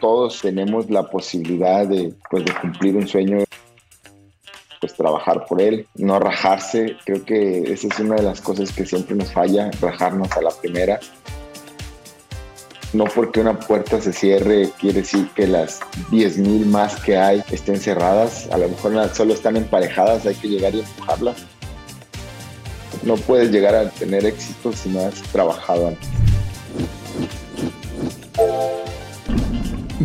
todos tenemos la posibilidad de, pues, de cumplir un sueño pues trabajar por él, no rajarse. Creo que esa es una de las cosas que siempre nos falla, rajarnos a la primera. No porque una puerta se cierre quiere decir que las 10.000 más que hay estén cerradas. A lo mejor solo están emparejadas, hay que llegar y empujarlas. No puedes llegar a tener éxito si no has trabajado antes.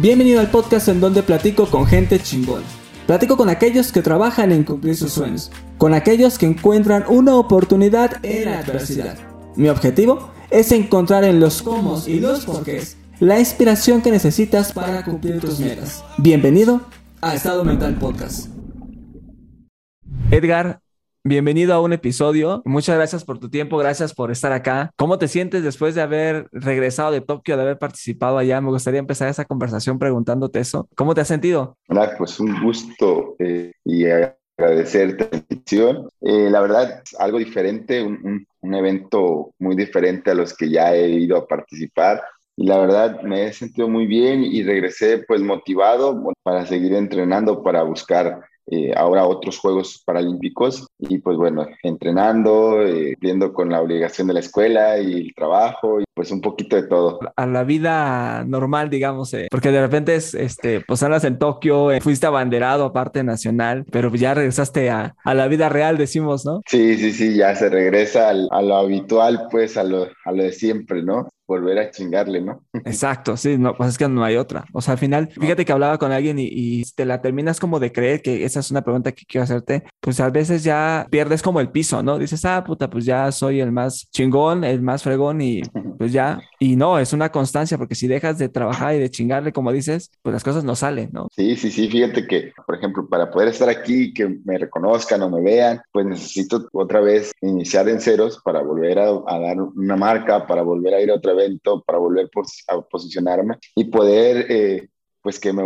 Bienvenido al podcast en donde platico con gente chingón. Platico con aquellos que trabajan en cumplir sus sueños, con aquellos que encuentran una oportunidad en la adversidad. Mi objetivo es encontrar en los cómo y los porqués la inspiración que necesitas para cumplir tus metas. Bienvenido a Estado Mental Podcast. Edgar, Bienvenido a un episodio. Muchas gracias por tu tiempo, gracias por estar acá. ¿Cómo te sientes después de haber regresado de Tokio, de haber participado allá? Me gustaría empezar esa conversación preguntándote eso. ¿Cómo te has sentido? pues un gusto eh, y agradecerte la invitación. Eh, la verdad, algo diferente, un, un evento muy diferente a los que ya he ido a participar y la verdad me he sentido muy bien y regresé pues motivado para seguir entrenando, para buscar eh, ahora otros Juegos Paralímpicos y pues bueno, entrenando, eh, viendo con la obligación de la escuela y el trabajo y pues un poquito de todo. A la vida normal, digamos, eh, porque de repente es, este, pues andas en Tokio, fuiste abanderado aparte nacional, pero ya regresaste a, a, la vida real, decimos, ¿no? Sí, sí, sí, ya se regresa a lo habitual, pues a lo, a lo de siempre, ¿no? volver a chingarle, ¿no? Exacto, sí, no, pues es que no hay otra. O sea, al final, fíjate que hablaba con alguien y, y, te la terminas como de creer que esa es una pregunta que quiero hacerte, pues a veces ya pierdes como el piso, ¿no? Dices, ah, puta, pues ya soy el más chingón, el más fregón y pues ya. Y no, es una constancia porque si dejas de trabajar y de chingarle, como dices, pues las cosas no salen, ¿no? Sí, sí, sí, fíjate que, por ejemplo, para poder estar aquí, que me reconozcan o me vean, pues necesito otra vez iniciar en ceros para volver a, a dar una marca, para volver a ir otra evento para volver a posicionarme y poder, eh, pues que me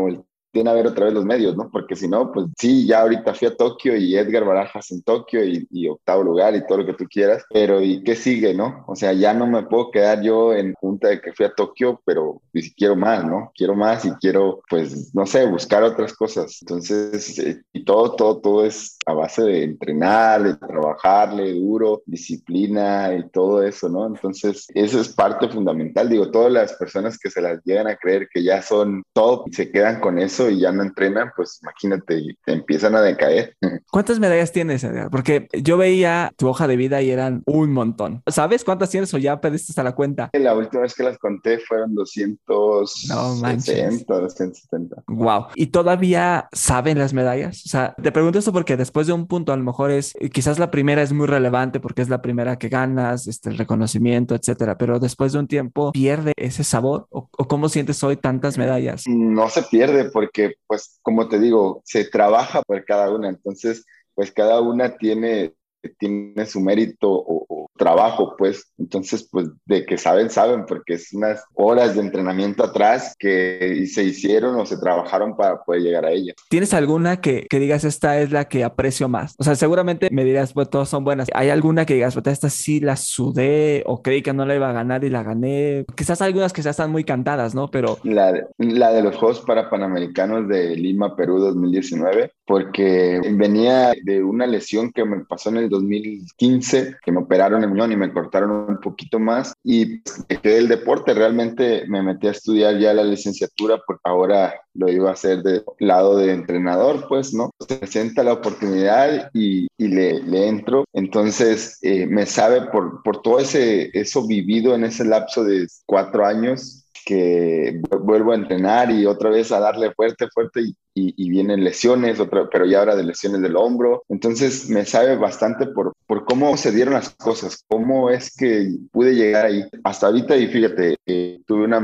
tiene a ver otra vez los medios, ¿no? Porque si no, pues sí, ya ahorita fui a Tokio y Edgar Barajas en Tokio y, octavo lugar y todo lo que tú quieras, pero ¿y qué sigue, no? O sea, ya no me puedo quedar yo en junta de que fui a Tokio, pero si quiero más, ¿no? Quiero más y quiero, pues, no sé, buscar otras cosas. Entonces, eh, y todo, todo, todo es a base de entrenar, de trabajarle duro, disciplina y todo eso, ¿no? Entonces, eso es parte fundamental. Digo, todas las personas que se las llegan a creer que ya son top y se quedan con eso, y ya no entrenan, pues imagínate, te empiezan a decaer. ¿Cuántas medallas tienes, Edgar? Porque yo veía tu hoja de vida y eran un montón. ¿Sabes cuántas tienes o ya perdiste hasta la cuenta? La última vez que las conté fueron 260, 270. Wow. ¿Y todavía saben las medallas? O sea, te pregunto esto porque después de un punto, a lo mejor es, quizás la primera es muy relevante porque es la primera que ganas, este, el reconocimiento, etcétera, pero después de un tiempo, ¿pierde ese sabor? ¿O, o cómo sientes hoy tantas medallas? No se pierde porque, pues, como te digo, se trabaja por cada una, entonces, pues cada una tiene, tiene su mérito o, trabajo, pues. Entonces, pues de que saben, saben, porque es unas horas de entrenamiento atrás que se hicieron o se trabajaron para poder llegar a ella. ¿Tienes alguna que, que digas, esta es la que aprecio más? O sea, seguramente me dirás, pues todas son buenas. ¿Hay alguna que digas, pues esta sí la sudé o creí que no la iba a ganar y la gané? Quizás algunas que ya están muy cantadas, ¿no? Pero... La de, la de los Juegos para Panamericanos de Lima, Perú 2019, porque venía de una lesión que me pasó en el 2015, que me operaron y me cortaron un poquito más y dejé el deporte. Realmente me metí a estudiar ya la licenciatura porque ahora lo iba a hacer de lado de entrenador, pues, ¿no? Se presenta la oportunidad y, y le, le, entro. Entonces, eh, me sabe por, por todo ese, eso vivido en ese lapso de cuatro años, que vuelvo a entrenar y otra vez a darle fuerte, fuerte y, y, vienen lesiones, otra, pero ya ahora de lesiones del hombro. Entonces me sabe bastante por, por cómo se dieron las cosas, cómo es que pude llegar ahí. Hasta ahorita, y fíjate, eh, tuve una,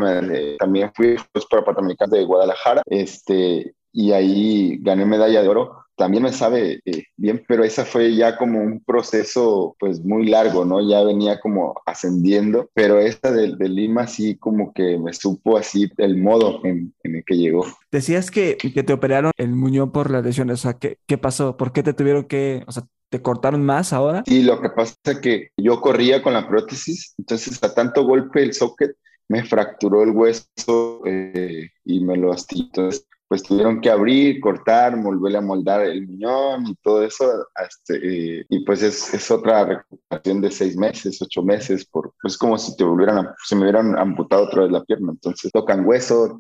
también fui para Panamericanos de Guadalajara, este, y ahí gané medalla de oro también me sabe eh, bien, pero esa fue ya como un proceso pues muy largo, ¿no? Ya venía como ascendiendo, pero esta de, de Lima sí como que me supo así el modo en, en, el que llegó. Decías que, que te operaron el muñón por las lesiones, o sea, ¿qué, ¿qué pasó? ¿Por qué te tuvieron que, o sea, ¿Te cortaron más ahora? Sí, lo que pasa es que yo corría con la prótesis, entonces a tanto golpe el socket me fracturó el hueso eh, y me lo astilló. Entonces, pues tuvieron que abrir, cortar, volverle a moldar el muñón y todo eso. Este, y pues es, es, otra recuperación de seis meses, ocho meses, por, pues como si te volvieran, se me hubieran amputado otra vez la pierna. Entonces tocan hueso,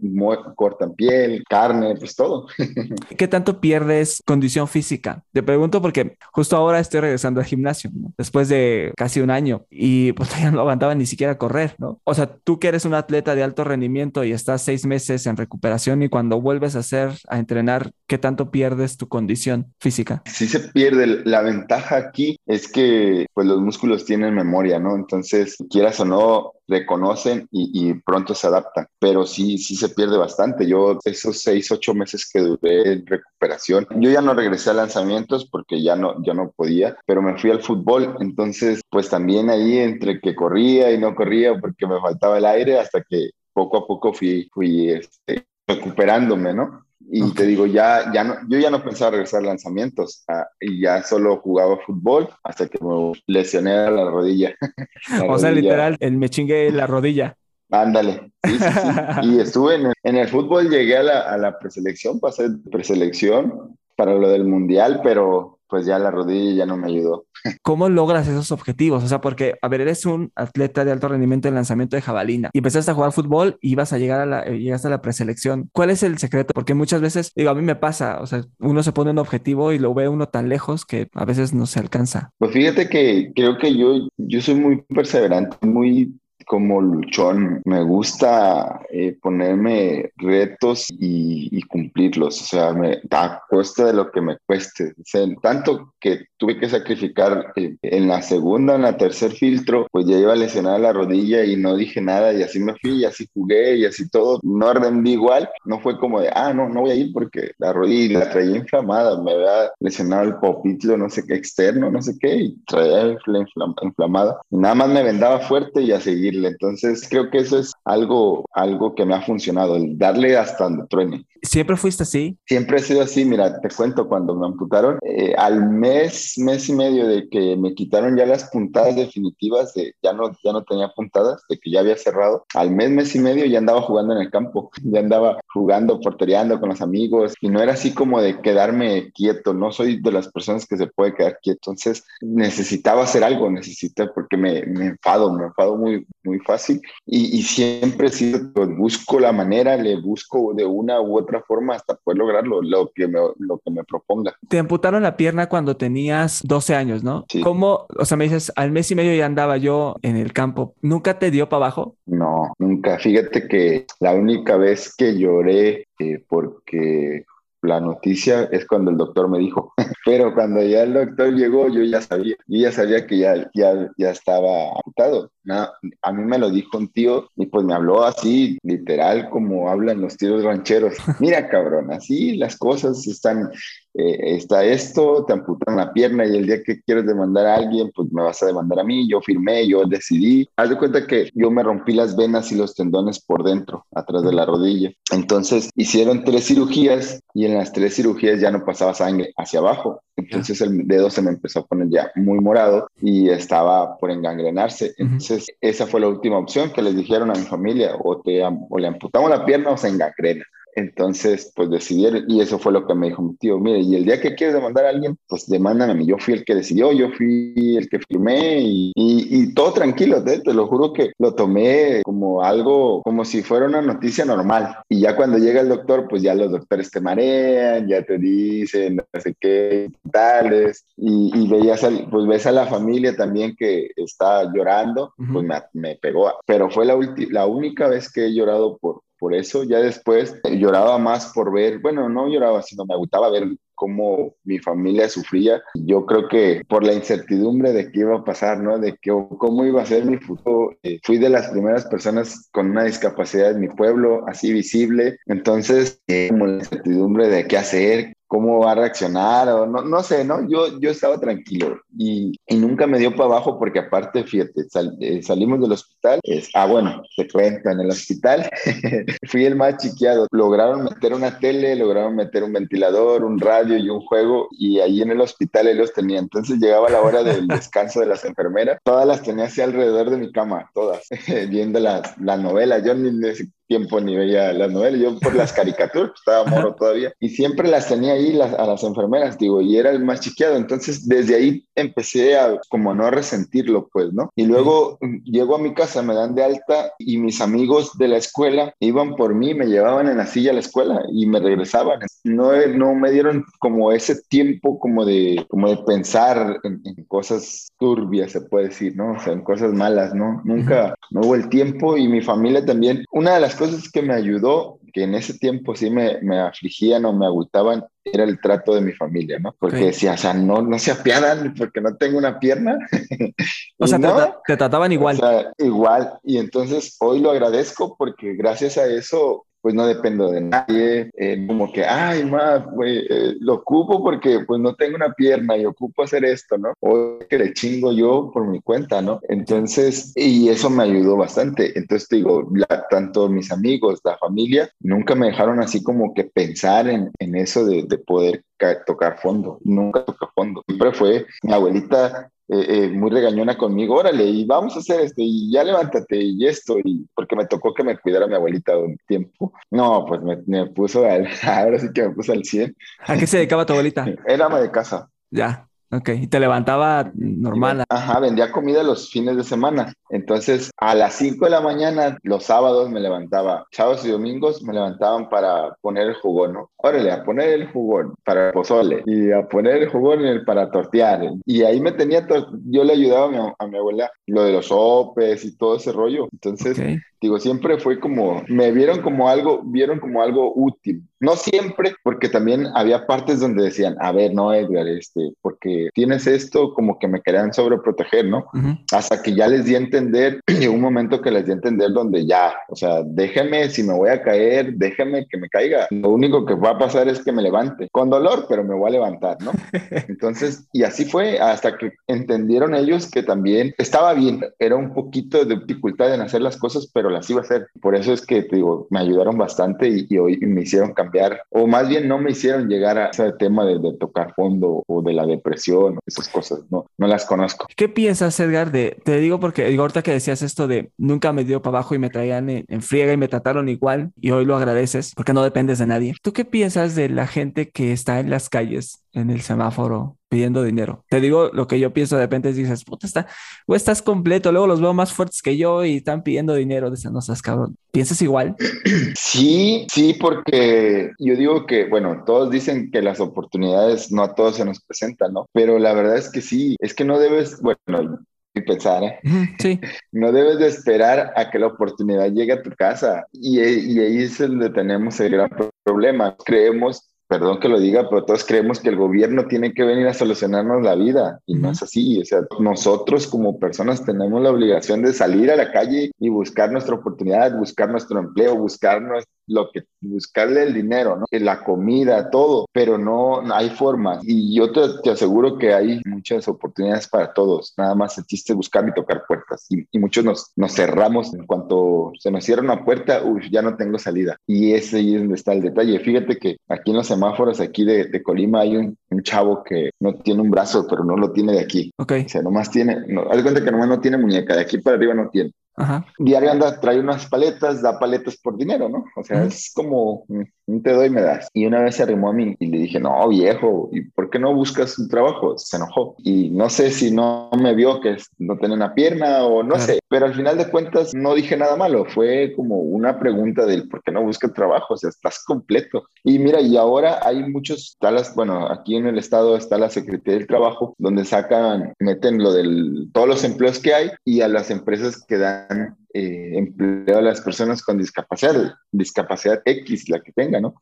cortan piel, carne, pues todo. ¿Qué tanto pierdes condición física? Te pregunto porque justo ahora estoy regresando al gimnasio, después de casi un año y pues ya no aguantaba ni siquiera correr, ¿no? O sea, tú que eres un atleta de alto rendimiento y estás seis meses en recuperación y cuando vuelves a hacer, a entrenar, ¿qué tanto pierdes tu condición física? Sí se pierde. La ventaja aquí es que pues los músculos tienen memoria, ¿no? Entonces, quieras o no, reconocen y, pronto se adaptan. Pero sí, sí se pierde bastante. Yo esos seis, ocho meses que duré en recuperación, yo ya no regresé a lanzamientos porque ya no, yo no podía, pero me fui al fútbol. Entonces, pues también ahí entre que corría y no corría porque me faltaba el aire hasta que poco a poco fui, fui este, recuperándome, ¿no? Y te digo, ya, ya no, yo ya no pensaba regresar a lanzamientos ah, y ya solo jugaba fútbol hasta que me lesioné a la rodilla. o sea, literal, el me chingué la rodilla. Ándale, sí, sí, sí. Y estuve en el, en el, fútbol, llegué a la, a la preselección, pasé preselección para lo del mundial, pero pues ya la rodilla ya no me ayudó. ¿Cómo logras esos objetivos? O sea, porque, a ver, eres un atleta de alto rendimiento en lanzamiento de jabalina y empezaste a jugar fútbol y ibas a llegar a la, eh, llegaste a la preselección. ¿Cuál es el secreto? Porque muchas veces, digo, a mí me pasa, o sea, uno se pone un objetivo y lo ve uno tan lejos que a veces no se alcanza. Pues fíjate que creo que yo, yo soy muy perseverante, muy como luchón. Me gusta eh, ponerme retos y, cumplirlos, o sea, me, a costa de lo que me cueste. tanto que tuve que sacrificar eh, en la segunda, en la tercer filtro, pues ya iba lesionada la rodilla y no dije nada y así me fui y así jugué y así todo. No rendí igual, no fue como de, ah, no, no voy a ir porque la rodilla la traía inflamada, me había lesionado el popitlo, no sé qué, externo, no sé qué, y traía inflamada. Y nada más me vendaba fuerte y a seguir entonces creo que eso es algo, algo que me ha funcionado, el darle hasta donde truene. ¿Siempre fuiste así? Siempre he sido así. Mira, te cuento, cuando me amputaron, eh, al mes, mes y medio de que me quitaron ya las puntadas definitivas, de ya no, ya no tenía puntadas, de que ya había cerrado, al mes, mes y medio ya andaba jugando en el campo, ya andaba jugando, portereando con los amigos y no era así como de quedarme quieto, no soy de las personas que se puede quedar quieto. Entonces necesitaba hacer algo, necesité porque me, me enfado, me enfado muy, muy fácil y, y siempre sido, pues, busco la manera, le busco de una u otra forma hasta poder lograrlo, lo que me, lo que me proponga. Te amputaron la pierna cuando tenías 12 años, ¿no? Sí. ¿Cómo, o sea, me dices, al mes y medio ya andaba yo en el campo, ¿nunca te dio para abajo? No, nunca. Fíjate que la única vez que lloré eh, porque la noticia es cuando el doctor me dijo, pero cuando ya el doctor llegó, yo ya sabía, yo ya sabía que ya, ya, ya estaba amputado. a mí me lo dijo un tío y pues me habló así, literal, como hablan los tíos rancheros. Mira, cabrón, así las cosas están, eh, está esto, te amputan la pierna y el día que quieres demandar a alguien, pues me vas a demandar a mí. Yo firmé, yo decidí. Haz de cuenta que yo me rompí las venas y los tendones por dentro, atrás de la rodilla. Entonces hicieron tres cirugías y en las tres cirugías ya no pasaba sangre hacia abajo. Entonces el dedo se me empezó a poner ya muy morado y estaba por engangrenarse. Entonces esa fue la última opción que les dijeron a mi familia, o, te, o le amputamos la pierna o se engangrena. Entonces, pues decidieron, y eso fue lo que me dijo mi tío, mire, y el día que quieres demandar a alguien, pues demandan a mí. Yo fui el que decidió, yo fui el que firmé y, y, todo tranquilo, te, te, lo juro que lo tomé como algo, como si fuera una noticia normal. Y ya cuando llega el doctor, pues ya los doctores te marean, ya te dicen no sé qué, tales, y, y veías, pues ves a la familia también que está llorando, pues me, me, pegó. Pero fue la, la única vez que he llorado por, por eso. Ya después lloraba más por ver, bueno, no lloraba, sino me gustaba ver cómo mi familia sufría. Yo creo que por la incertidumbre de qué iba a pasar, ¿no? De que, cómo iba a ser mi futuro. Eh, fui de las primeras personas con una discapacidad en mi pueblo, así visible. Entonces, eh, como la incertidumbre de qué hacer, cómo va a reaccionar o no, no sé, ¿no? Yo, yo estaba tranquilo y, y nunca me dio para abajo porque aparte, fíjate, eh, salimos del hospital, es, ah, bueno, te cuento, en el hospital fui el más chiqueado, lograron meter una tele, lograron meter un ventilador, un radio y un juego y ahí en el hospital él los tenía, entonces llegaba la hora del descanso de las enfermeras, todas las tenía así alrededor de mi cama, todas, viendo las, las novelas, yo ni tiempo ni veía las novelas, yo por las caricaturas, pues, estaba moro todavía, y siempre las tenía ahí las, a las enfermeras, digo, y era el más chiqueado, entonces desde ahí empecé a como no resentirlo, pues, ¿no? Y luego llego a mi casa, me dan de alta y mis amigos de la escuela iban por mí, me llevaban en la silla a la escuela y me regresaban. No, no me dieron como ese tiempo como de, como de pensar en, en cosas turbias, se puede decir, ¿no? O sea, en cosas malas, ¿no? Nunca, no hubo el tiempo y mi familia también. Una de las cosas que me ayudó, que en ese tiempo sí me, me afligían o me agüitaban, era el trato de mi familia, ¿no? Porque decía, o sea, no, no se apiadan porque no tengo una pierna. o sea, te, trataban igual. O sea, igual. Y entonces hoy lo agradezco porque gracias a eso pues no dependo de nadie, eh, como que, ay, más, eh, lo ocupo porque pues no tengo una pierna y ocupo hacer esto, ¿no? O que le chingo yo por mi cuenta, ¿no? Entonces, y eso me ayudó bastante. Entonces, digo, tanto mis amigos, la familia, nunca me dejaron así como que pensar en, en eso de poder tocar fondo, nunca toca fondo. Siempre fue mi abuelita eh, eh, muy regañona conmigo, órale, y vamos a hacer esto, y ya levántate, y esto, y porque me tocó que me cuidara mi abuelita un tiempo. No, pues me, me puso al, ahora sí que me puso al 100. ¿A qué se dedicaba tu abuelita? Era ama de casa. Ya. Ok, y te levantaba normal. Ajá, vendía comida los fines de semana. Entonces, a las 5 de la mañana, los sábados me levantaba. Sábados y domingos me levantaban para poner el jugón, ¿no? Órale, a poner el jugón para el pozole y a poner el jugón para tortear. Y ahí me tenía, yo le ayudaba a mi, a mi, abuela lo de los sopes y todo ese rollo. Entonces, digo, siempre fue como, me vieron como algo, vieron como algo útil. No siempre, porque también había partes donde decían, a ver, no, Edgar, este, porque tienes esto, como que me querían sobreproteger, ¿no? Hasta que ya les di a entender, llegó un momento que les di a entender donde ya, o sea, déjeme, si me voy a caer, déjame que me caiga. Lo único que va a pasar es que me levante, con dolor, pero me voy a levantar, ¿no? Entonces, y así fue, hasta que entendieron ellos que también estaba bien, era un poquito de dificultad en hacer las cosas, pero las iba a hacer. Por eso es que, te digo, me ayudaron bastante y, hoy me hicieron cambiar, o más bien no me hicieron llegar a ese tema de, tocar fondo o de la depresión, esas cosas, no, no las conozco. ¿Qué piensas, Edgar, te digo porque digo, ahorita que decías esto de nunca me dio para abajo y me traían en friega y me trataron igual y hoy lo agradeces porque no dependes de nadie. ¿Tú qué piensas de la gente que está en las calles en el semáforo pidiendo dinero. Te digo lo que yo pienso de repente es dices, puta, está, o estás completo, luego los veo más fuertes que yo y están pidiendo dinero, de no seas cabrón. ¿Piensas igual? Sí, sí, porque yo digo que, bueno, todos dicen que las oportunidades no a todos se nos presentan, ¿no? Pero la verdad es que sí, es que no debes, bueno, pensar, ¿eh? Sí. No debes de esperar a que la oportunidad llegue a tu casa. Y, y ahí es donde tenemos el gran problema. Creemos perdón que lo diga, pero todos creemos que el gobierno tiene que venir a solucionarnos la vida y no es así. O sea, nosotros como personas tenemos la obligación de salir a la calle y buscar nuestra oportunidad, buscar nuestro empleo, buscarnos lo que buscarle el dinero, ¿no? La comida, todo, pero no, hay formas. Y yo te, aseguro que hay muchas oportunidades para todos. Nada más el chiste buscar y tocar puertas. Y, muchos nos, nos cerramos en cuanto se nos cierra una puerta, uy, ya no tengo salida. Y ese ahí es donde está el detalle. Fíjate que aquí en los semáforos aquí de, de Colima hay un, un, chavo que no tiene un brazo, pero no lo tiene de aquí. Ok. O sea, nomás tiene, no, haz cuenta que nomás no tiene muñeca, de aquí para arriba no tiene. Ajá. Diario anda, trae unas paletas, da paletas por dinero, ¿no? O sea, es como te doy, me das. Y una vez se arrimó a mí y le dije, no, viejo, ¿y por qué no buscas un trabajo? Se enojó. Y no sé si no me vio que no tenía una pierna o no sé, pero al final de cuentas no dije nada malo. Fue como una pregunta del por qué no buscas trabajo, o sea, estás completo. Y mira, y ahora hay muchos, talas, bueno, aquí en el estado está la Secretaría del Trabajo, donde sacan, meten lo del, todos los empleos que hay y a las empresas que dan eh, empleo a las personas con discapacidad, discapacidad X, la que tenga, ¿no?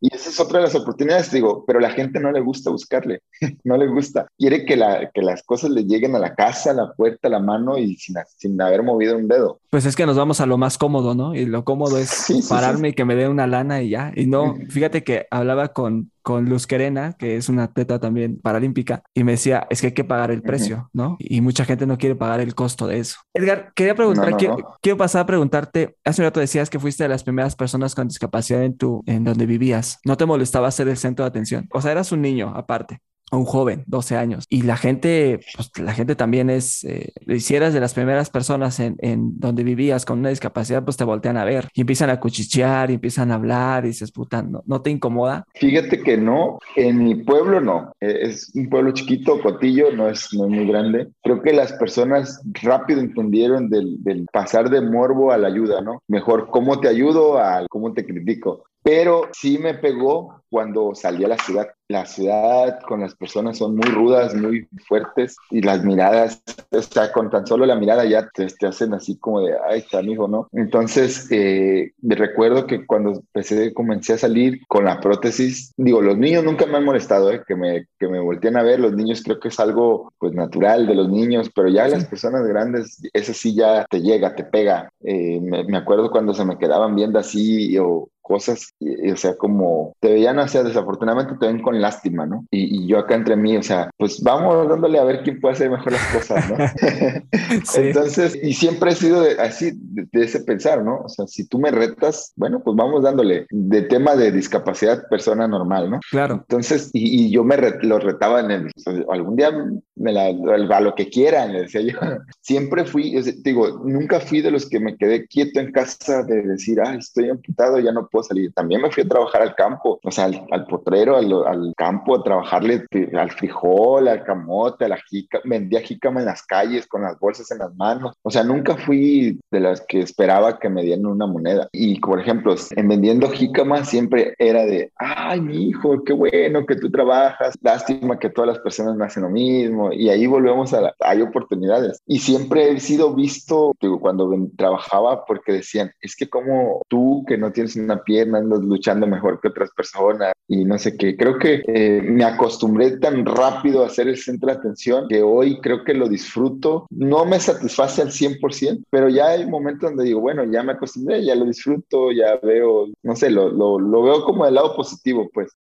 Y esa es otra de las oportunidades, digo, pero la gente no le gusta buscarle, no le gusta. Quiere que, la, que las cosas le lleguen a la casa, a la puerta, a la mano y sin, sin haber movido un dedo. Pues es que nos vamos a lo más cómodo, ¿no? Y lo cómodo es pararme y que me dé una lana y ya. Y no, fíjate que hablaba con, con Luz Querena, que es una atleta también paralímpica, y me decía, es que hay que pagar el precio, ¿no? Y mucha gente no quiere pagar el costo de eso. Edgar, quería preguntar, quiero, pasar a preguntarte, hace un rato decías que fuiste de las primeras personas con discapacidad en tu, en donde vivías. ¿No te molestaba ser el centro de atención? O sea, eras un niño aparte un joven, 12 años. Y la gente, pues la gente también es, eh, si de las primeras personas en, en, donde vivías con una discapacidad, pues te voltean a ver y empiezan a cuchichear y empiezan a hablar y dices, puta, ¿no, te incomoda? Fíjate que no, en mi pueblo no. Eh, es un pueblo chiquito, Cotillo, no es, no es muy grande. Creo que las personas rápido entendieron del, del pasar de morbo a la ayuda, ¿no? Mejor cómo te ayudo a cómo te critico pero sí me pegó cuando salí a la ciudad. La ciudad con las personas son muy rudas, muy fuertes y las miradas, o sea, con tan solo la mirada ya te, hacen así como de, ay, está amigo, ¿no? Entonces, eh, me recuerdo que cuando empecé, comencé a salir con la prótesis, digo, los niños nunca me han molestado, ¿eh? que, me, que me volteen a ver, los niños creo que es algo pues natural de los niños, pero ya las personas grandes, eso sí ya te llega, te pega. Eh, me, me acuerdo cuando se me quedaban viendo así o cosas, o sea, como te veían, o sea, desafortunadamente te ven con lástima, ¿no? Y, yo acá entre mí, o sea, pues vamos dándole a ver quién puede hacer mejor las cosas, ¿no? Entonces, y siempre he sido así, de, ese pensar, ¿no? O sea, si tú me retas, bueno, pues vamos dándole de tema de discapacidad persona normal, ¿no? Claro. Entonces, y, yo me lo retaba en el, algún día me la, a lo que quieran, le decía yo. Siempre fui, digo, nunca fui de los que me quedé quieto en casa de decir, ay, estoy amputado, ya no puedo salir. También me fui a trabajar al campo, o sea, al, potrero, al, campo, a trabajarle al frijol, al camote, a la jica, vendía jícama en las calles con las bolsas en las manos. O sea, nunca fui de las que esperaba que me dieran una moneda. Y, por ejemplo, en vendiendo jícama siempre era de, ay, mi hijo, qué bueno que tú trabajas. Lástima que todas las personas no hacen lo mismo. Y ahí volvemos a la, hay oportunidades. Y siempre he sido visto, digo, cuando trabajaba, porque decían, es que como tú que no tienes una pierna, andas luchando mejor que otras personas y no sé qué. Creo que eh, me acostumbré tan rápido a ser el centro de atención que hoy creo que lo disfruto. No me satisface al 100%, pero ya hay momentos donde digo, bueno, ya me acostumbré, ya lo disfruto, ya veo, no sé, lo, lo, lo veo como del lado positivo, pues.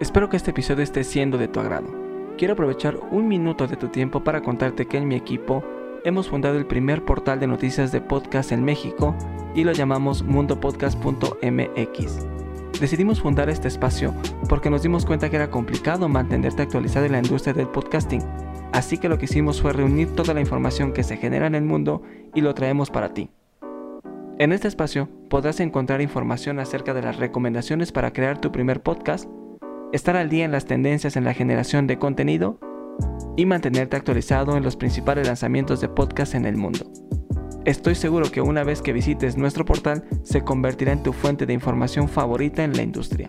Espero que este episodio esté siendo de tu agrado. Quiero aprovechar un minuto de tu tiempo para contarte que en mi equipo hemos fundado el primer portal de noticias de podcast en México y lo llamamos mundopodcast.mx. Decidimos fundar este espacio porque nos dimos cuenta que era complicado mantenerte actualizado en la industria del podcasting, así que lo que hicimos fue reunir toda la información que se genera en el mundo y lo traemos para ti. En este espacio podrás encontrar información acerca de las recomendaciones para crear tu primer podcast, estar al día en las tendencias en la generación de contenido y mantenerte actualizado en los principales lanzamientos de podcast en el mundo. Estoy seguro que una vez que visites nuestro portal se convertirá en tu fuente de información favorita en la industria.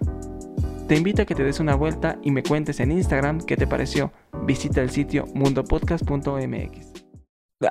Te invito a que te des una vuelta y me cuentes en Instagram qué te pareció. Visita el sitio mundopodcast.mx.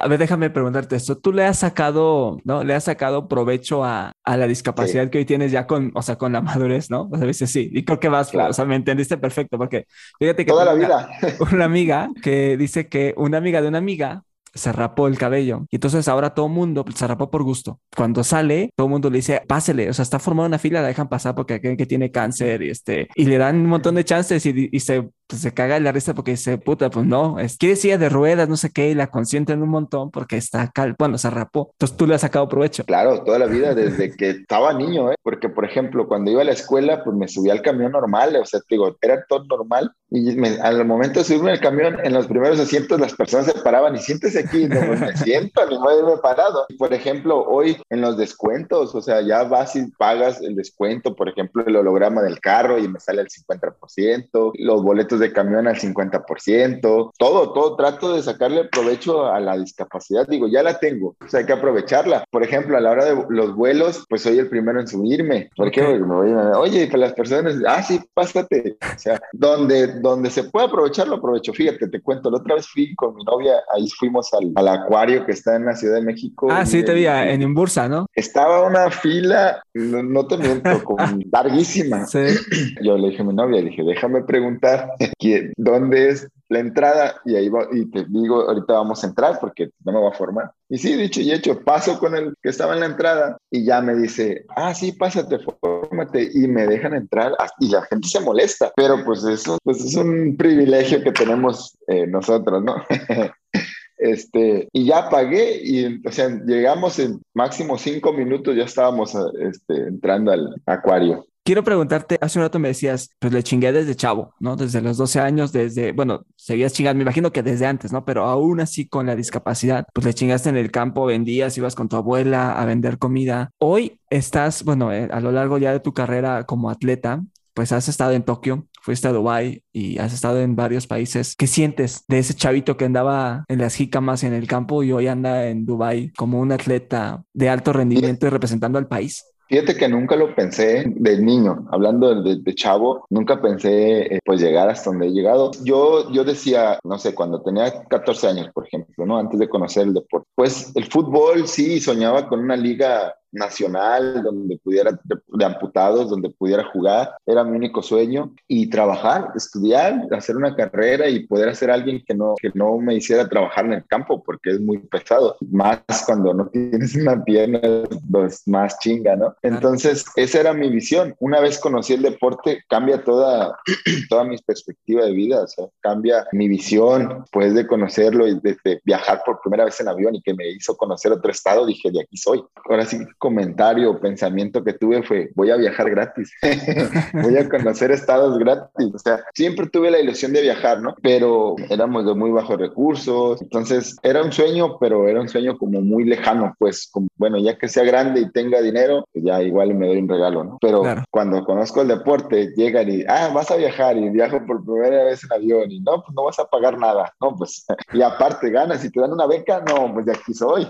A ver, déjame preguntarte esto. ¿Tú le has sacado, no? Le has sacado provecho a, la discapacidad que hoy tienes ya con, o sea, con la madurez, ¿no? O sea, dices sí. Y creo que vas, o sea, me entendiste perfecto porque fíjate que... Toda la vida. Una amiga que dice que una amiga de una amiga se rapó el cabello. Y entonces ahora todo mundo se rapó por gusto. Cuando sale, todo el mundo le dice, pásele. O sea, está formada una fila, la dejan pasar porque creen que tiene cáncer y este, y le dan un montón de chances y, y se pues se caga la risa porque dice, puta, pues no, es que decía de ruedas, no sé qué, y la consienten un montón porque está cal, bueno, se rapó. Entonces tú le has sacado provecho. Claro, toda la vida, desde que estaba niño, ¿eh? Porque, por ejemplo, cuando iba a la escuela, pues me subía al camión normal, o sea, te digo, era todo normal, y al momento de subirme al camión, en los primeros asientos las personas se paraban y siéntese aquí, no, pues me siento, ni voy a parado. Por ejemplo, hoy en los descuentos, o sea, ya vas y pagas el descuento, por ejemplo, el holograma del carro y me sale el 50%, los boletos de camión al 50%, todo, todo, trato de sacarle provecho a la discapacidad, digo, ya la tengo, o sea, hay que aprovecharla. Por ejemplo, a la hora de los vuelos, pues soy el primero en subirme, porque oye, para las personas, ah, sí, pásate, o sea, donde, donde se puede aprovechar, lo aprovecho. Fíjate, te cuento, la otra vez fui con mi novia, ahí fuimos al, al acuario que está en la Ciudad de México. Ah, sí, te vi en Imbursa, ¿no? Estaba una fila, no, te miento, larguísima. Sí. Yo le dije a mi novia, le dije, déjame preguntar ¿dónde es la entrada y ahí va, y te digo, ahorita vamos a entrar porque no me voy a formar. Y sí, dicho y hecho, paso con el que estaba en la entrada y ya me dice, ah, sí, pásate, fórmate y me dejan entrar y la gente se molesta, pero pues eso pues es un privilegio que tenemos eh, nosotros, ¿no? Este, y ya pagué y, o sea, llegamos en máximo cinco minutos, ya estábamos este, entrando al acuario. Quiero preguntarte, hace un rato me decías, pues le chingué desde chavo, ¿no? Desde los 12 años, desde, bueno, seguías chingando, me imagino que desde antes, ¿no? Pero aún así con la discapacidad, pues le chingaste en el campo, vendías, ibas con tu abuela a vender comida. Hoy estás, bueno, eh, a lo largo ya de tu carrera como atleta, pues has estado en Tokio, fuiste a Dubai y has estado en varios países. ¿Qué sientes de ese chavito que andaba en las jicamas en el campo y hoy anda en Dubai como un atleta de alto rendimiento y representando al país? Fíjate que nunca lo pensé de niño, hablando de, chavo, nunca pensé eh, pues llegar hasta donde he llegado. Yo, yo decía, no sé, cuando tenía 14 años, por ejemplo, ¿no? Antes de conocer el deporte, pues el fútbol sí soñaba con una liga nacional donde pudiera, de, amputados, donde pudiera jugar, era mi único sueño, y trabajar, estudiar, hacer una carrera y poder hacer alguien que no, que no me hiciera trabajar en el campo, porque es muy pesado, más cuando no tienes una pierna, pues más chinga, ¿no? Entonces, esa era mi visión. Una vez conocí el deporte, cambia toda, toda mi perspectiva de vida, o sea, cambia mi visión, pues de conocerlo y de, de viajar por primera vez en avión y que me hizo conocer otro estado, dije, de aquí soy. Ahora sí, comentario o pensamiento que tuve fue, voy a viajar gratis, voy a conocer estados gratis. O sea, siempre tuve la ilusión de viajar, ¿no? Pero éramos de muy bajos recursos, entonces era un sueño, pero era un sueño como muy lejano, pues, como, bueno, ya que sea grande y tenga dinero, pues ya igual me doy un regalo, ¿no? Pero cuando conozco el deporte, llegan y, ah, vas a viajar y viajo por primera vez en avión y no, pues no vas a pagar nada, no, pues, y aparte ganas y te dan una beca, no, pues de aquí soy.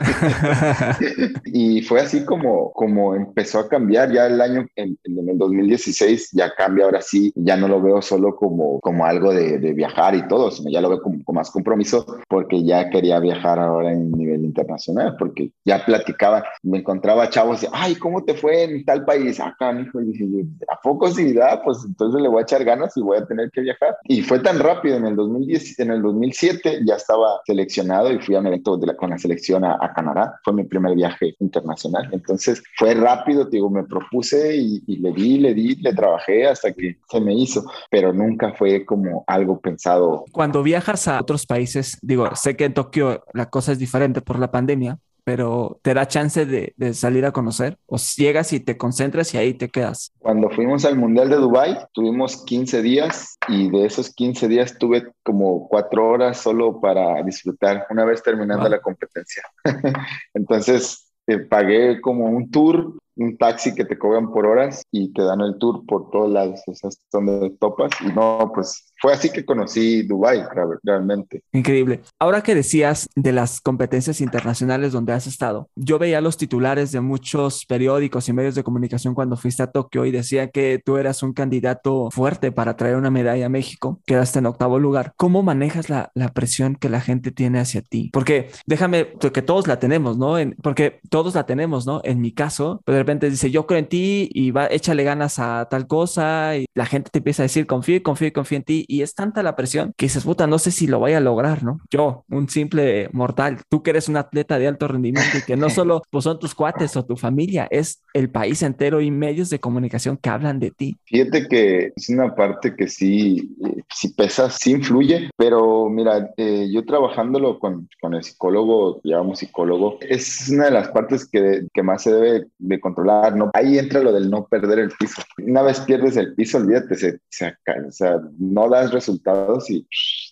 y fue así como como, empezó a cambiar ya el año, en, en, el 2016 ya cambia ahora sí, ya no lo veo solo como, como algo de, viajar y todo, sino ya lo veo como, más compromiso porque ya quería viajar ahora en nivel internacional, porque ya platicaba, me encontraba chavos, y, ay, ¿cómo te fue en tal país? Acá, hijo, y dije, ¿a poco sí da? Pues entonces le voy a echar ganas y voy a tener que viajar. Y fue tan rápido, en el 2010, en el 2007 ya estaba seleccionado y fui a un evento de la, con la selección a, a Canadá, fue mi primer viaje internacional. Entonces, fue rápido, digo, me propuse y, le di, le di, le trabajé hasta que se me hizo, pero nunca fue como algo pensado. Cuando viajas a otros países, digo, sé que en Tokio la cosa es diferente por la pandemia, pero te da chance de, salir a conocer o llegas y te concentras y ahí te quedas. Cuando fuimos al Mundial de Dubai tuvimos 15 días y de esos 15 días tuve como cuatro horas solo para disfrutar una vez terminando la competencia. Entonces pagué como un tour un taxi que te cobran por horas y te dan el tour por todos lados, o sea, donde topas. Y no, pues fue así que conocí Dubai realmente. Increíble. Ahora que decías de las competencias internacionales donde has estado, yo veía los titulares de muchos periódicos y medios de comunicación cuando fuiste a Tokio y decía que tú eras un candidato fuerte para traer una medalla a México, quedaste en octavo lugar. ¿Cómo manejas la, la presión que la gente tiene hacia ti? Porque déjame, que todos la tenemos, ¿no? porque todos la tenemos, ¿no? En mi caso, pero dice, yo creo en ti y va, échale ganas a tal cosa y la gente te empieza a decir, confío, confío, confío en ti y es tanta la presión que dices, puta, no sé si lo voy a lograr, ¿no? Yo, un simple mortal, tú que eres un atleta de alto rendimiento y que no solo pues, son tus cuates o tu familia, es el país entero y medios de comunicación que hablan de ti. Fíjate que es una parte que sí, sí pesa, sí influye, pero mira, eh, yo trabajándolo con, con el psicólogo, llamamos psicólogo, es una de las partes que, que más se debe de no, ahí entra lo del no perder el piso. Una vez pierdes el piso, olvídate, se, se o sea, no das resultados y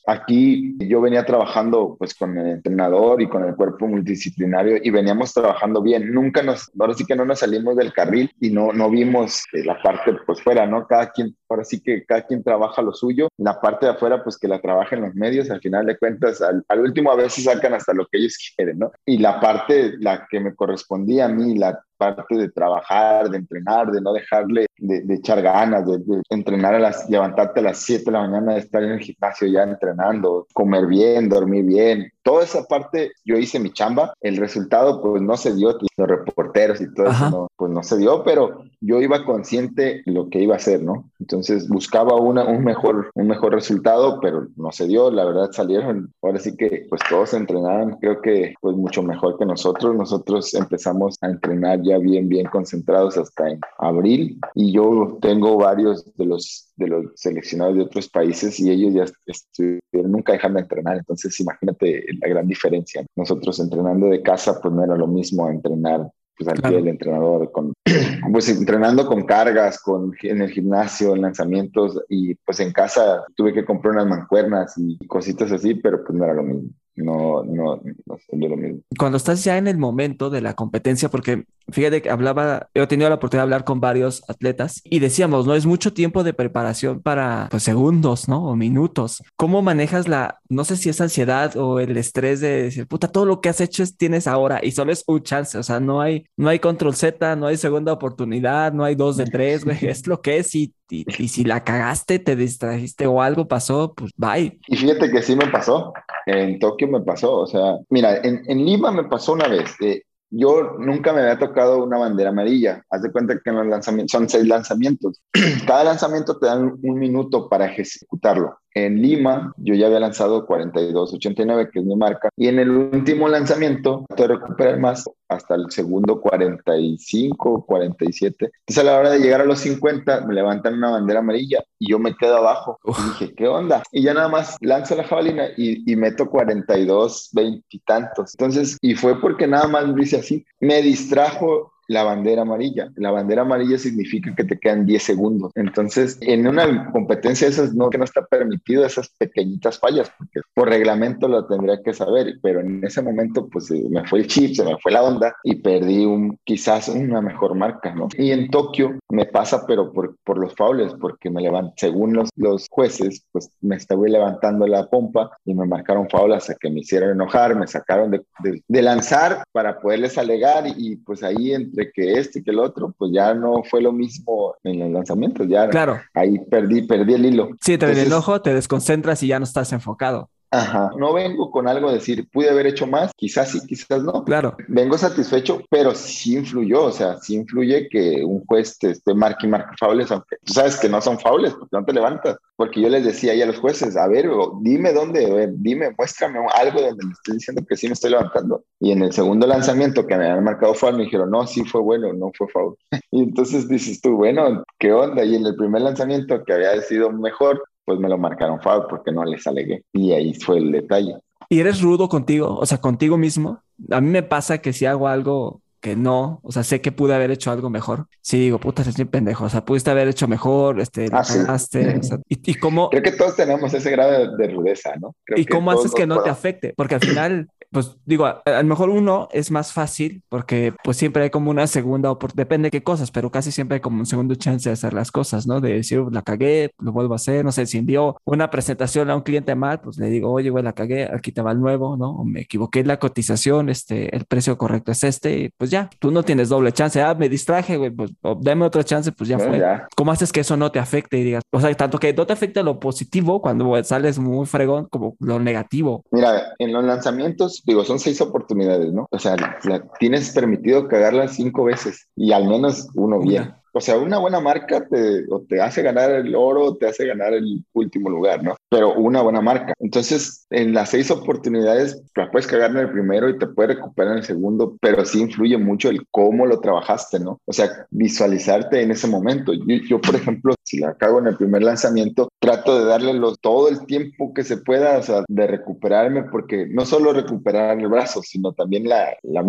aquí yo venía trabajando pues con el entrenador y con el cuerpo multidisciplinario y veníamos trabajando bien. Nunca nos, ahora sí que no nos salimos del carril y no, no vimos la parte pues fuera, ¿no? Cada quien, ahora sí que cada quien trabaja lo suyo. La parte de afuera pues que la trabajen los medios, al final de cuentas, al, al último a veces sacan hasta lo que ellos quieren, ¿no? Y la parte, la que me correspondía a mí, la parte de trabajar, de entrenar, de no dejarle de, echar ganas, de, entrenar a las, levantarte a las 7 de la mañana, de estar en el gimnasio ya entrenando, comer bien, dormir bien. Toda esa parte yo hice mi chamba. El resultado pues no se dio, los reporteros y todo eso no, pues no se dio, pero yo iba consciente lo que iba a hacer, ¿no? Entonces buscaba una, un, mejor, un mejor resultado, pero no se dio. La verdad salieron. Ahora sí que pues todos entrenaban, creo que pues mucho mejor que nosotros. Nosotros empezamos a entrenar ya bien, bien concentrados hasta en abril y yo tengo varios de los, de los seleccionados de otros países y ellos ya estuvieron, nunca dejan de entrenar. Entonces imagínate la gran diferencia. Nosotros entrenando de casa pues no era lo mismo entrenar pues al pie del entrenador, con, pues entrenando con cargas, con, en el gimnasio, en lanzamientos y pues en casa tuve que comprar unas mancuernas y cositas así, pero pues no era lo mismo no, no, no lo mismo. Cuando estás ya en el momento de la competencia, porque fíjate que hablaba, he tenido la oportunidad de hablar con varios atletas y decíamos, no es mucho tiempo de preparación para pues, segundos, ¿no? O minutos. ¿Cómo manejas la, no sé si es ansiedad o el estrés de decir, puta, todo lo que has hecho es, tienes ahora y solo es un chance, o sea, no hay, no hay control Z, no hay segunda oportunidad, no hay dos de tres, güey, es lo que es y y, si la cagaste, te distrajiste o algo pasó, pues bye. Y fíjate que sí me pasó. En Tokio me pasó. O sea, mira, en, Lima me pasó una vez. Eh, yo nunca me había tocado una bandera amarilla. Haz de cuenta que en los lanzamientos son seis lanzamientos. Cada lanzamiento te dan un minuto para ejecutarlo. En Lima, yo ya había lanzado 42.89, que es mi marca, y en el último lanzamiento, te recuperar más hasta el segundo 45, 47. Entonces, a la hora de llegar a los 50, me levantan una bandera amarilla y yo me quedo abajo. Y dije, ¿qué onda? Y ya nada más lanzo la jabalina y, y meto 42, 20 y tantos. Entonces, y fue porque nada más dice así, me distrajo la bandera amarilla. La bandera amarilla significa que te quedan 10 segundos. Entonces, en una competencia esas no que no está permitido esas pequeñitas fallas, porque por reglamento lo tendría que saber, pero en ese momento pues me fue el chip, se me fue la onda y perdí un quizás una mejor marca, ¿no? Y en Tokio me pasa pero por, por los faules, porque me levanto, según los, los jueces, pues me estaba levantando la pompa y me marcaron faulas hasta que me hicieron enojar, me sacaron de, de, lanzar para poderles alegar y, y pues ahí en de que este y que el otro, pues ya no fue lo mismo en los lanzamientos, ya claro. ahí perdí, perdí el hilo. Sí, te viene el ojo, te desconcentras y ya no estás enfocado. Ajá, no vengo con algo de decir, pude haber hecho más, quizás sí, quizás no. Claro. Vengo satisfecho, pero sí influyó, o sea, sí influye que un juez te esté marque y marque faules, aunque tú sabes que no son faules, porque no te levantas. Porque yo les decía ahí a los jueces, a ver, dime dónde, dime, muéstrame algo donde me estoy diciendo que sí me estoy levantando. Y en el segundo lanzamiento que me habían marcado foul, me dijeron, no, sí fue bueno, no fue foul. y entonces dices tú, bueno, ¿qué onda? Y en el primer lanzamiento que había sido mejor, pues me lo marcaron foul porque no les alegué. Y ahí fue el detalle. ¿Y eres rudo contigo? O sea, contigo mismo. A mí me pasa que si hago algo que no, o sea, sé que pude haber hecho algo mejor. Sí, digo, puta, eres bien pendejo, o sea, pudiste haber hecho mejor, este, ah, y, cómo... Creo que todos tenemos ese grado de, rudeza, ¿no? ¿Y cómo haces que no te afecte? Porque al final pues digo, a, lo mejor uno es más fácil porque pues siempre hay como una segunda oportunidad, depende de qué cosas, pero casi siempre hay como un segundo chance de hacer las cosas, ¿no? De decir, la cagué, lo vuelvo a hacer, no sé, si envió una presentación a un cliente mal, pues le digo, oye, güey, la cagué, aquí te va el nuevo, ¿no? O me equivoqué en la cotización, este, el precio correcto es este, y pues ya, tú no tienes doble chance, ah, me distraje, güey, pues dame otra chance, pues ya fue. ¿Cómo haces que eso no te afecte y digas, o sea, tanto que no te afecte lo positivo cuando sales muy fregón como lo negativo? Mira, en los lanzamientos digo, son seis oportunidades, ¿no? O sea, tienes permitido cagarla cinco veces y al menos uno bien. O sea, una buena marca te, o te hace ganar el oro, o te hace ganar el último lugar, ¿no? Pero una buena marca. Entonces, en las seis oportunidades, la puedes cagar en el primero y te puedes recuperar en el segundo, pero sí influye mucho el cómo lo trabajaste, ¿no? O sea, visualizarte en ese momento. Yo, por ejemplo, si la cago en el primer lanzamiento, trato de darle todo el tiempo que se pueda, o sea, de recuperarme, porque no solo recuperar el brazo, sino también la, la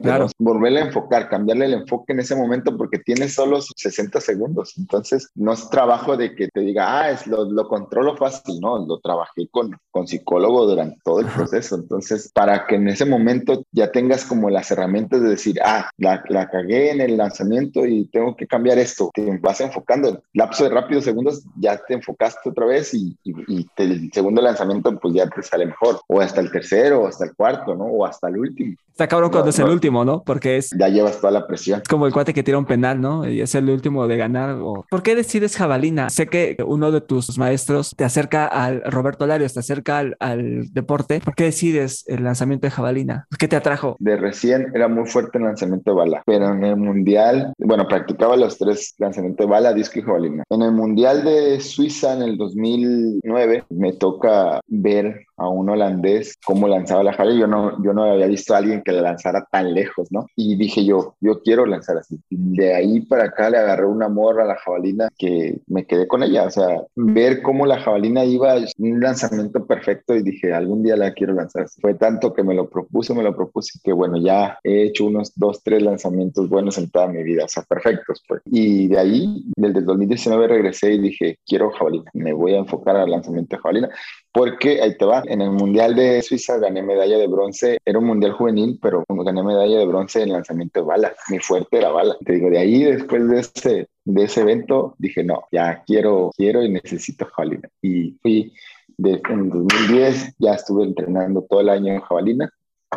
Claro. Volverle a enfocar, cambiarle el enfoque en ese momento porque tienes solo 60 segundos. Entonces, no es trabajo de que te diga, ah, es lo, lo controlo fácil, no, lo trabajé con, con psicólogo durante todo el proceso. Entonces, para que en ese momento ya tengas como las herramientas de decir, ah, la, la cagué en el lanzamiento y tengo que cambiar esto, te vas enfocando. Lapso de rápidos segundos, ya te enfocaste otra vez y, y, el segundo lanzamiento, pues ya te sale mejor. O hasta el tercero, o hasta el cuarto, ¿no? O hasta el último. Está cabrón cuando es el último, ¿no? Porque es... Ya llevas toda la presión. Es como el cuate que tira un penal, ¿no? Y es el último de ganar. O... ¿Por qué decides jabalina? Sé que uno de tus maestros te acerca Roberto Larios, te acerca al, al, deporte, ¿por qué decides el lanzamiento de jabalina? ¿Qué te atrajo? De recién era muy fuerte el lanzamiento de bala, pero en el mundial, bueno, practicaba los tres lanzamientos de bala, disco y jabalina. En el mundial de Suiza en el 2009 me toca ver a un holandés cómo lanzaba la jabalina. Yo no, yo no había visto a alguien que la lanzara tan lejos, ¿no? Y dije yo, yo quiero lanzar así. de ahí para acá le agarré una morra a la jabalina que me quedé con ella. O sea, ver cómo la jabalina iba, un lanzamiento perfecto y dije, algún día la quiero lanzar. Fue tanto que me lo propuse, me lo propuse que bueno, ya he hecho unos dos, tres lanzamientos buenos en toda mi vida, o sea, perfectos. Pues. Y de ahí, desde el 2019 regresé y dije, quiero jabalina, me voy a enfocar al lanzamiento de jabalina porque ahí te va, en el Mundial de Suiza gané medalla de bronce, era un Mundial juvenil, pero gané medalla de bronce en lanzamiento de bala, mi fuerte era bala. Te digo, de ahí después de ese, de ese evento dije, no, ya quiero, quiero y necesito jabalina. Y fui, de, en 2010 ya estuve entrenando todo el año en jabalina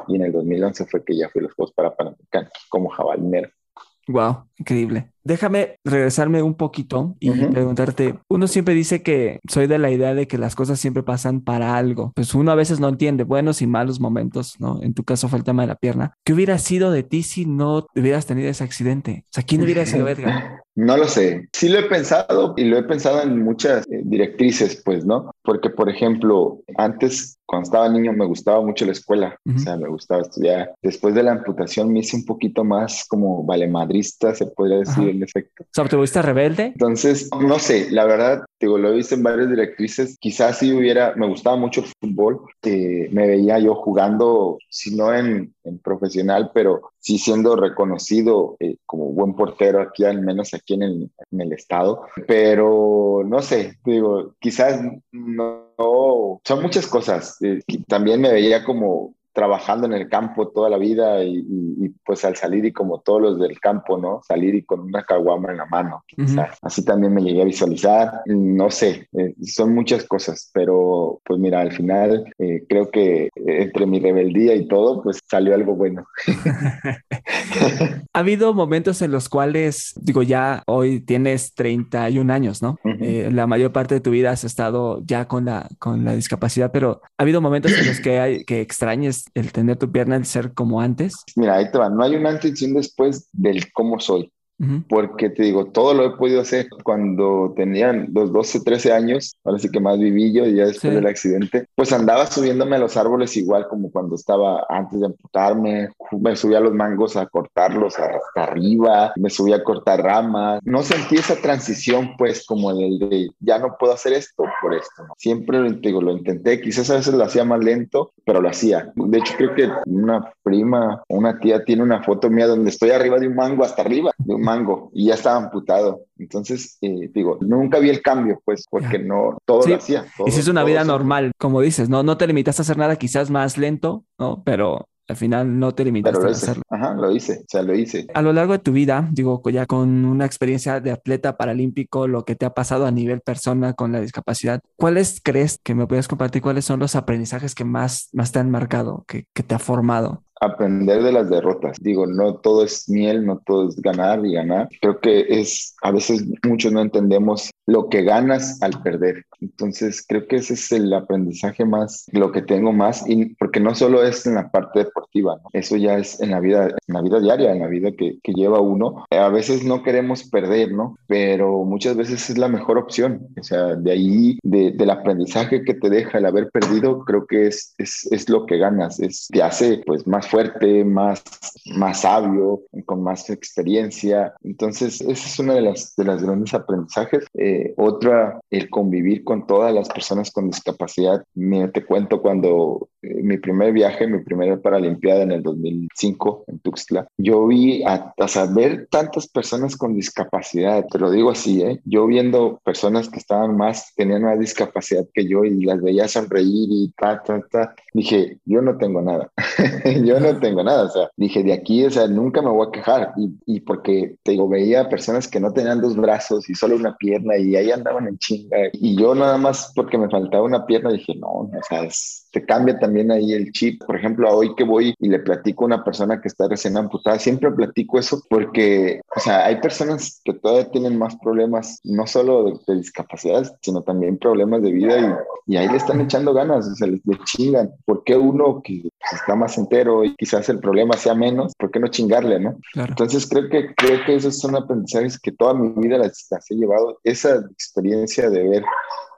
y en el 2011 fue que ya fui a los Juegos Panamericanos como jabalinero. Wow, increíble. Déjame regresarme un poquito y preguntarte, uno siempre dice que soy de la idea de que las cosas siempre pasan para algo. Pues uno a veces no entiende buenos y malos momentos, ¿no? En tu caso fue el tema de la pierna. ¿Qué hubiera sido de ti si no hubieras tenido ese accidente? O sea, ¿quién hubiera sido Edgar? No lo sé. Sí lo he pensado y lo he pensado en muchas eh, directrices, pues, ¿no? Porque, por ejemplo, antes, cuando estaba niño, me gustaba mucho la escuela. O sea, me gustaba estudiar. Después de la amputación me hice un poquito más como valemadrista, se podría decir en efecto. O sea, ¿te fuiste rebelde? Entonces, no sé, la verdad, digo, lo he visto en varias directrices. Quizás si hubiera, me gustaba mucho el fútbol, eh, me veía yo jugando, si no en, en profesional, pero sí siendo reconocido eh, como buen portero aquí, al menos aquí en el, en el estado. Pero no sé, digo, quizás no, son muchas cosas. Eh, también me veía como trabajando en el campo toda la vida y, pues al salir y como todos los del campo, ¿no? Salir y con una caguama en la mano, quizás. Así también me llegué a visualizar, no sé, eh, son muchas cosas, pero pues mira, al final eh, creo que entre mi rebeldía y todo, pues salió algo bueno. ha habido momentos en los cuales, digo, ya hoy tienes 31 años, ¿no? Eh, la mayor parte de tu vida has estado ya con la, con la discapacidad, pero ha habido momentos en los que, hay, que extrañes el tener tu pierna, el ser como antes? Mira, ahí te va. No hay un antes y un después del cómo soy. Porque te digo, todo lo he podido hacer cuando tenían los 12, 13 años, ahora sí que más viví yo, ya después del accidente, pues andaba subiéndome a los árboles igual como cuando estaba antes de amputarme, me subía a los mangos a cortarlos hasta arriba, me subía a cortar ramas, no sentí esa transición pues como el de ya no puedo hacer esto por esto, siempre te digo, lo intenté, quizás a veces lo hacía más lento, pero lo hacía. De hecho creo que una prima, una tía tiene una foto mía donde estoy arriba de un mango hasta arriba, de un mango y ya estaba amputado. Entonces, eh, digo, nunca vi el cambio, pues, porque no todo lo hacía. y si es una vida normal, como dices, no, no te limitas a hacer nada quizás más lento, ¿no? Pero al final no te limitaste a hacerlo. Ajá, lo hice, o sea, lo hice. A lo largo de tu vida, digo, ya con una experiencia de atleta paralímpico, lo que te ha pasado a nivel persona con la discapacidad, ¿cuáles crees que me puedes compartir? ¿Cuáles son los aprendizajes que más, más te han marcado, que, que te ha formado? Aprender de las derrotas. Digo, no todo es miel, no todo es ganar y ganar. Creo que es, a veces muchos no entendemos lo que ganas al perder. Entonces, creo que ese es el aprendizaje más, lo que tengo más, y porque no solo es en la parte deportiva, ¿no? eso ya es en la vida, en la vida diaria, en la vida que, que lleva uno. A veces no queremos perder, ¿no? Pero muchas veces es la mejor opción. O sea, de ahí, de, del aprendizaje que te deja el haber perdido, creo que es, es, es lo que ganas, es, te hace pues más fuerte, más, más sabio, con más experiencia. Entonces, esa es una de las, de las grandes aprendizajes. Eh, otra, el convivir con todas las personas con discapacidad. Me, te cuento cuando eh, mi primer viaje, mi primera Paralimpiada en el 2005 en Tuxtla, yo vi a, a saber tantas personas con discapacidad, te lo digo así, ¿eh? yo viendo personas que estaban más, tenían más discapacidad que yo y las veía sonreír y ta, ta, ta, dije, yo no tengo nada, yo no tengo nada, o sea, dije, de aquí, o sea, nunca me voy a quejar y, y porque, te digo, veía personas que no tenían dos brazos y solo una pierna y ahí andaban en chinga y yo nada más porque me faltaba una pierna dije, no, o sea, es te cambia también ahí el chip. Por ejemplo, hoy que voy y le platico a una persona que está recién amputada, siempre platico eso porque, o sea, hay personas que todavía tienen más problemas, no solo de, de discapacidades, sino también problemas de vida y, y ahí le están echando ganas, o sea, les, chingan. ¿Por qué uno que está más entero y quizás el problema sea menos, por qué no chingarle, no? Entonces creo que, creo que esos son aprendizajes que toda mi vida las, las he llevado. Esa experiencia de ver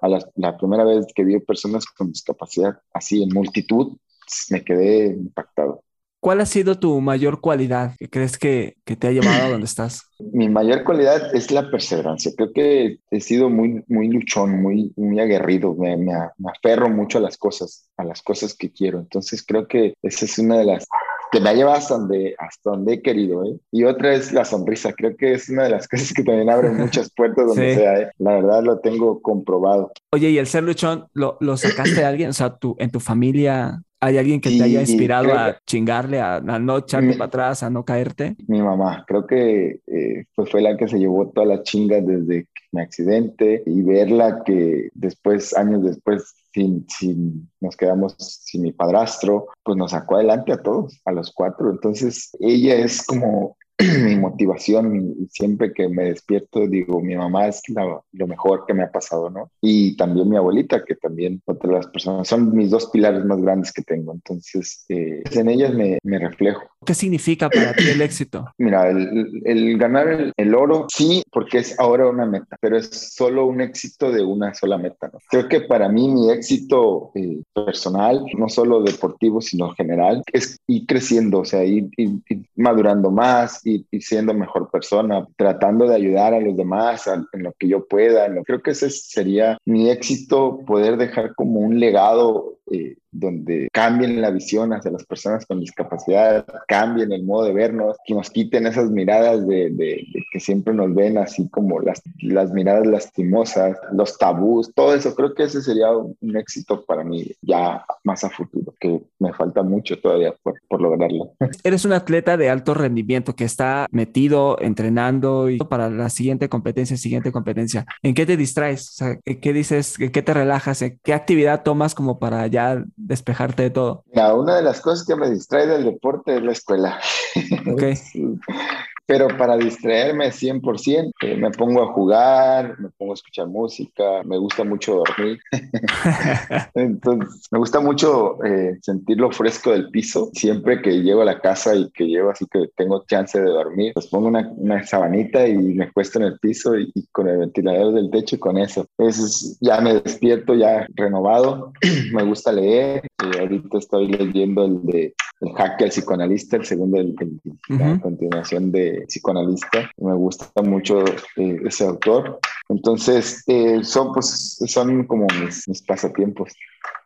a la, la, primera vez que vi personas con discapacidad así en multitud, me quedé impactado. ¿Cuál ha sido tu mayor cualidad que crees que, que, te ha llevado a donde estás? Mi mayor cualidad es la perseverancia. Creo que he sido muy, muy luchón, muy, muy aguerrido. Me, me, me aferro mucho a las cosas, a las cosas que quiero. Entonces creo que esa es una de las que me ha llevado hasta donde, hasta donde he querido. ¿eh? Y otra es la sonrisa. Creo que es una de las cosas que también abre muchas puertas donde sea. ¿eh? La verdad lo tengo comprobado. Oye, ¿y el ser luchón lo, lo sacaste de alguien? O sea, tú, en tu familia ¿Hay alguien que te haya inspirado a chingarle, a, no echarte para atrás, a no caerte? Mi mamá, creo que eh, pues fue la que se llevó toda la chinga desde mi accidente y verla que después, años después, sin, sin, nos quedamos sin mi padrastro, pues nos sacó adelante a todos, a los cuatro. Entonces, ella es como mi motivación y siempre que me despierto digo, mi mamá es lo mejor que me ha pasado, ¿no? Y también mi abuelita, que también otra de las personas, son mis dos pilares más grandes que tengo. Entonces, eh, en ellas me, me, reflejo. ¿Qué significa para ti el éxito? Mira, el, el ganar el, el, oro, sí, porque es ahora una meta, pero es solo un éxito de una sola meta, ¿no? Creo que para mí mi éxito eh, personal, no solo deportivo, sino general, es ir creciendo, o sea, ir, ir, ir madurando más, y, siendo mejor persona, tratando de ayudar a los demás en lo que yo pueda. Creo que ese sería mi éxito, poder dejar como un legado eh, donde cambien la visión hacia las personas con discapacidad, cambien el modo de vernos, que nos quiten esas miradas de, que siempre nos ven así como las, las, miradas lastimosas, los tabús, todo eso. Creo que ese sería un éxito para mí ya más a futuro, que me falta mucho todavía por, por lograrlo. Eres un atleta de alto rendimiento que está metido, entrenando y para la siguiente competencia, siguiente competencia. ¿En qué te distraes? ¿qué dices? ¿En qué te relajas? ¿En qué actividad tomas como para ya despejarte de todo? Mira, una de las cosas que me distrae del deporte es la escuela. Okay. pero para distraerme 100%, eh, me pongo a jugar, me pongo a escuchar música, me gusta mucho dormir. Entonces, me gusta mucho eh, sentir lo fresco del piso. Siempre que llego a la casa y que llego así que tengo chance de dormir, pues pongo una, una sabanita y me cuesto en el piso y, y, con el ventilador del techo y con eso. Entonces, ya me despierto ya renovado. me gusta leer. Eh, ahorita estoy leyendo el de El Hack al psicoanalista, el segundo, el, el, uh -huh. la continuación de psicoanalista. Me gusta mucho eh, ese autor. Entonces, eh, son, pues, son como mis, mis pasatiempos.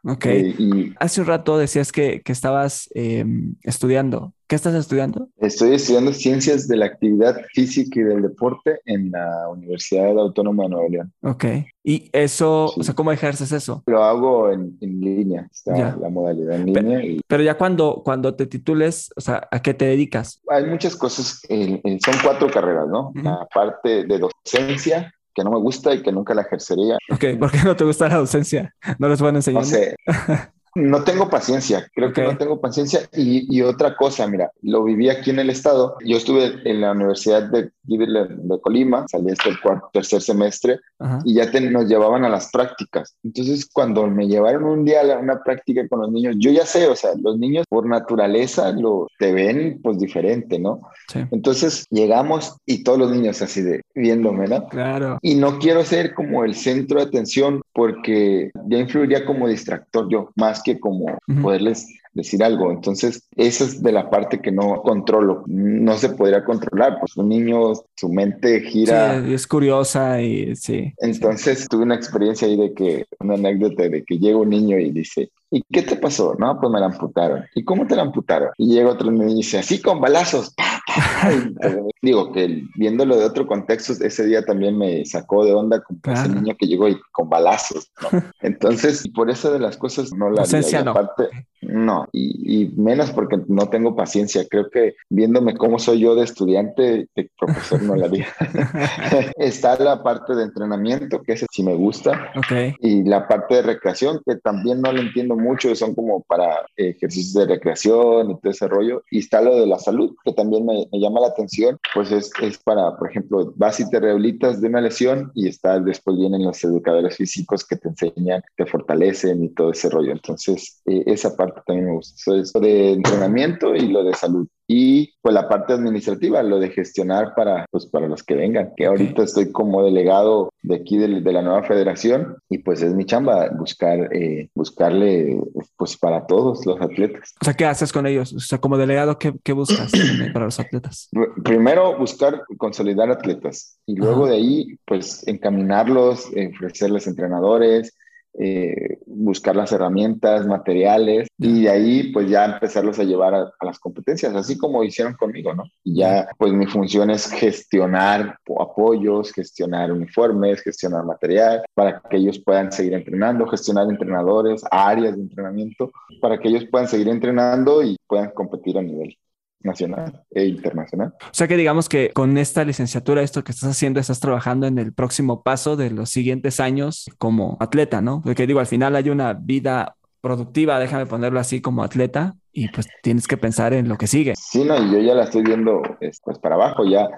Ok. Eh, y Hace un rato decías que, que estabas eh, estudiando. ¿Qué estás estudiando? Estoy estudiando Ciencias de la Actividad Física y del Deporte en la Universidad Autónoma de Nuevo León. Ok. ¿Y eso, sí. o sea, cómo ejerces eso? Lo hago en, en línea, está ya. la modalidad en línea. Pero, y... pero, ya cuando, cuando te titules, o sea, ¿a qué te dedicas? Hay muchas cosas, eh, son cuatro carreras, ¿no? Uh -huh. La parte de docencia, que no me gusta y que nunca la ejercería. Ok, ¿por qué no te gusta la docencia? ¿No les van a enseñar? No sé. No tengo paciencia, creo okay. que no tengo paciencia. Y, y, otra cosa, mira, lo viví aquí en el estado. Yo estuve en la Universidad de, de Colima, salí hasta el cuarto, tercer semestre y ya te, nos llevaban a las prácticas. Entonces, cuando me llevaron un día a una práctica con los niños, yo ya sé, o sea, los niños por naturaleza lo te ven pues diferente, ¿no? Sí. Entonces llegamos y todos los niños así de viéndome, ¿no? Claro. Y no quiero ser como el centro de atención porque ya influiría como distractor yo, más que como uh -huh. poderles decir algo. Entonces, esa es de la parte que no controlo. No se podría controlar, pues un niño, su mente gira. Sí, es curiosa y sí. Entonces, tuve una experiencia ahí de que, una anécdota de que llega un niño y dice, ¿y qué te pasó? No, pues me la amputaron. ¿Y cómo te la amputaron? Y llega otro niño y dice, así con balazos. Digo que viéndolo de otro contexto, ese día también me sacó de onda con claro. ese niño que llegó y con balazos. ¿no? Entonces, por eso de las cosas no la. No. Aparte, no, no, y, menos porque no tengo paciencia. Creo que viéndome cómo soy yo de estudiante, de profesor no la haría. Está la parte de entrenamiento, que ese sí me gusta, okay. y la parte de recreación, que también no lo entiendo mucho, son como para ejercicios de recreación y todo ese rollo. Y está lo de la salud, que también me, llama la atención, pues es, es, para, por ejemplo, vas y te rehabilitas de una lesión y está, después vienen los educadores físicos que te enseñan, te fortalecen y todo ese rollo. Entonces, eh, esa parte también me gusta. Eso es lo de entrenamiento y lo de salud y pues la parte administrativa, lo de gestionar para, pues, para los que vengan, que ahorita estoy como delegado de aquí de, la nueva federación y pues es mi chamba buscar, eh, buscarle pues para todos los atletas. O sea, ¿qué haces con ellos? O sea, como delegado, ¿qué, qué buscas para los atletas? Primero buscar consolidar atletas y luego de ahí pues encaminarlos, ofrecerles entrenadores, eh, buscar las herramientas, materiales y de ahí pues ya empezarlos a llevar a, las competencias, así como hicieron conmigo, ¿no? Y ya pues mi función es gestionar apoyos, gestionar uniformes, gestionar material para que ellos puedan seguir entrenando, gestionar entrenadores, áreas de entrenamiento, para que ellos puedan seguir entrenando y puedan competir a nivel nacional e internacional. O sea que digamos que con esta licenciatura, esto que estás haciendo, estás trabajando en el próximo paso de los siguientes años como atleta, ¿no? Porque digo, al final hay una vida productiva, déjame ponerlo así como atleta, y pues tienes que pensar en lo que sigue. Sí, no, y yo ya la estoy viendo pues para abajo, ya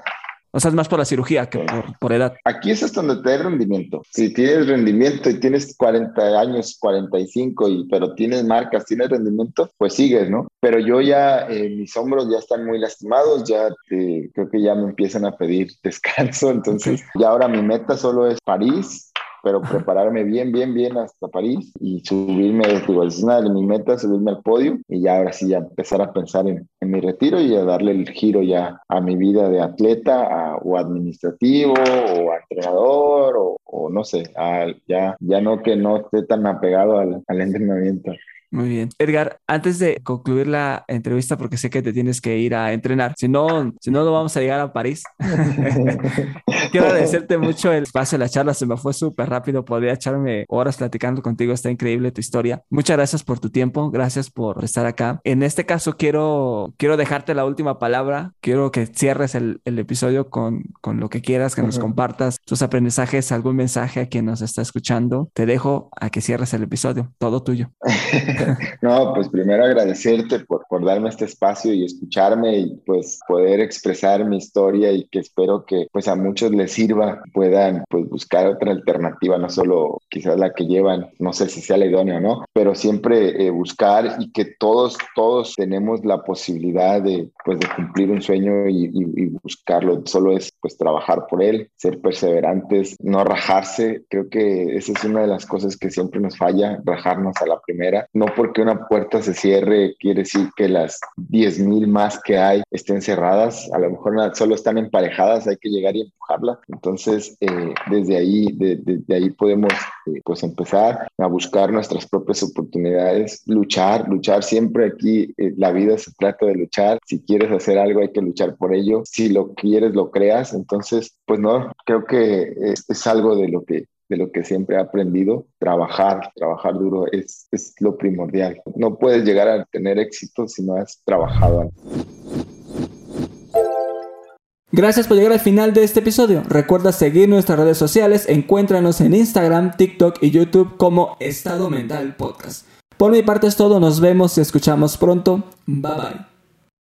o sea, es más por la cirugía que por, edad. Aquí es hasta donde te da rendimiento. Si tienes rendimiento y tienes 40 años, 45, y, pero tienes marcas, tienes rendimiento, pues sigues, ¿no? Pero yo ya, eh, mis hombros ya están muy lastimados, ya creo que ya me empiezan a pedir descanso. Entonces, ya ahora mi meta solo es París, pero prepararme bien, bien, bien hasta París y subirme, digo, es una de mis metas, subirme al podio y ya ahora sí ya empezar a pensar en, en mi retiro y a darle el giro ya a mi vida de atleta o administrativo o entrenador o, o no sé, ya, ya no que no esté tan apegado al, al entrenamiento. Muy bien. Edgar, antes de concluir la entrevista, porque sé que te tienes que ir a entrenar, si no, si no, no vamos a llegar a París. Quiero agradecerte mucho el espacio de la charla, se me fue súper rápido, podría echarme horas platicando contigo, está increíble tu historia. Muchas gracias por tu tiempo, gracias por estar acá. En este caso, quiero, quiero dejarte la última palabra, quiero que cierres el, el episodio con, con, lo que quieras, que nos compartas tus aprendizajes, algún mensaje a quien nos está escuchando. Te dejo a que cierres el episodio, todo tuyo. no, pues primero agradecerte por, darme este espacio y escucharme y pues poder expresar mi historia y que espero que pues a muchos les sirva, puedan pues buscar otra alternativa, no solo quizás la que llevan, no sé si sea la idónea o no, pero siempre eh, buscar y que todos, todos tenemos la posibilidad de pues cumplir un sueño y, y buscarlo, solo es pues trabajar por él, ser perseverantes, no rajarse, creo que esa es una de las cosas que siempre nos falla, rajarnos a la primera, no porque una puerta se cierre quiere decir que las 10.000 más que hay estén cerradas, a lo mejor solo están emparejadas, hay que llegar y empujarla. Entonces, eh, desde ahí, desde ahí podemos eh, pues empezar a buscar nuestras propias oportunidades, luchar, luchar siempre aquí, eh, la vida se trata de luchar, si quieres hacer algo hay que luchar por ello, si lo quieres, lo creas, entonces, pues no, creo que es, es algo de lo que de lo que siempre he aprendido, trabajar, trabajar duro es, es lo primordial. No puedes llegar a tener éxito si no has trabajado Gracias por llegar al final de este episodio. Recuerda seguir nuestras redes sociales, encuéntranos en Instagram, TikTok y YouTube como Estado Mental Podcast. Por mi parte es todo, nos vemos y escuchamos pronto. Bye bye.